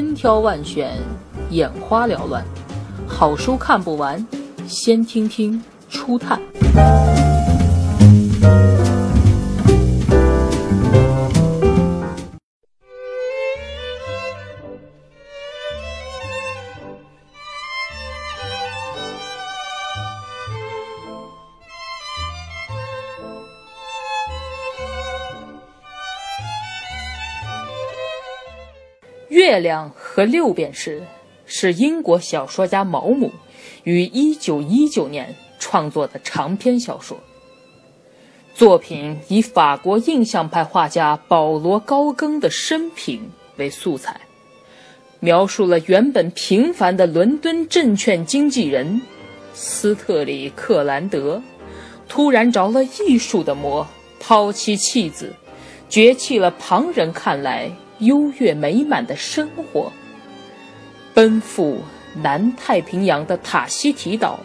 千挑万选，眼花缭乱，好书看不完，先听听初探。月亮和六便士是英国小说家毛姆于1919年创作的长篇小说。作品以法国印象派画家保罗·高更的生平为素材，描述了原本平凡的伦敦证券经纪人斯特里克兰德突然着了艺术的魔，抛妻弃子，崛起了旁人看来。优越美满的生活，奔赴南太平洋的塔希提岛，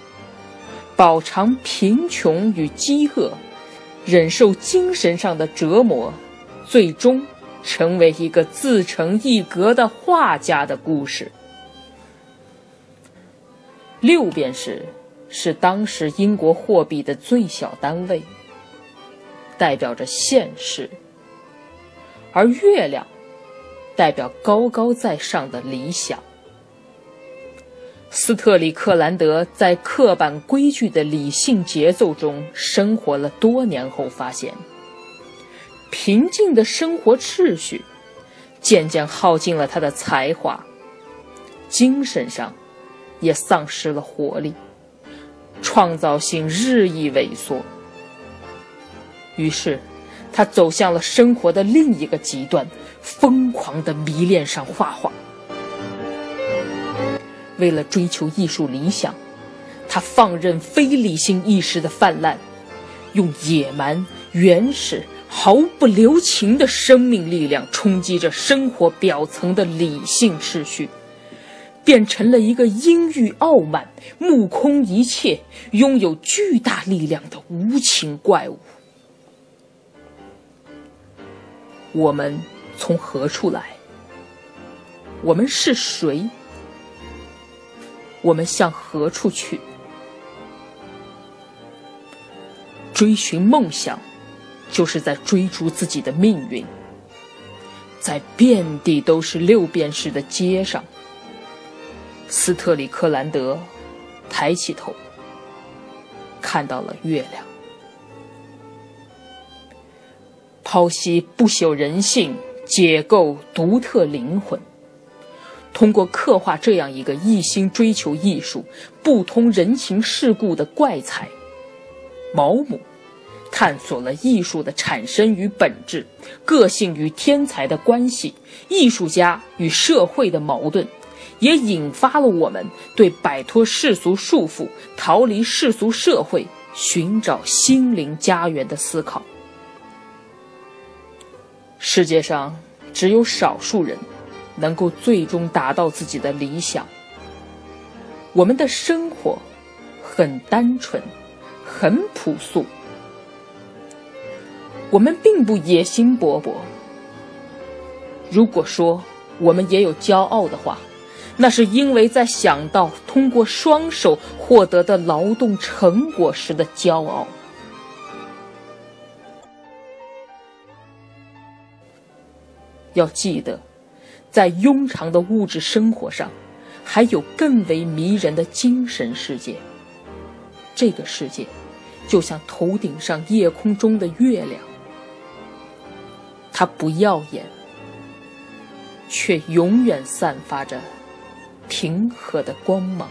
饱尝贫穷与饥饿，忍受精神上的折磨，最终成为一个自成一格的画家的故事。六便士是当时英国货币的最小单位，代表着现实，而月亮。代表高高在上的理想。斯特里克兰德在刻板规矩的理性节奏中生活了多年后，发现平静的生活秩序渐渐耗尽了他的才华，精神上也丧失了活力，创造性日益萎缩。于是，他走向了生活的另一个极端。疯狂地迷恋上画画。为了追求艺术理想，他放任非理性意识的泛滥，用野蛮、原始、毫不留情的生命力量冲击着生活表层的理性秩序，变成了一个阴郁傲慢、目空一切、拥有巨大力量的无情怪物。我们。从何处来？我们是谁？我们向何处去？追寻梦想，就是在追逐自己的命运。在遍地都是六便士的街上，斯特里克兰德抬起头，看到了月亮，剖析不朽人性。解构独特灵魂，通过刻画这样一个一心追求艺术、不通人情世故的怪才，毛姆探索了艺术的产生与本质、个性与天才的关系、艺术家与社会的矛盾，也引发了我们对摆脱世俗束缚、逃离世俗社会、寻找心灵家园的思考。世界上只有少数人能够最终达到自己的理想。我们的生活很单纯，很朴素。我们并不野心勃勃。如果说我们也有骄傲的话，那是因为在想到通过双手获得的劳动成果时的骄傲。要记得，在庸常的物质生活上，还有更为迷人的精神世界。这个世界，就像头顶上夜空中的月亮，它不耀眼，却永远散发着平和的光芒。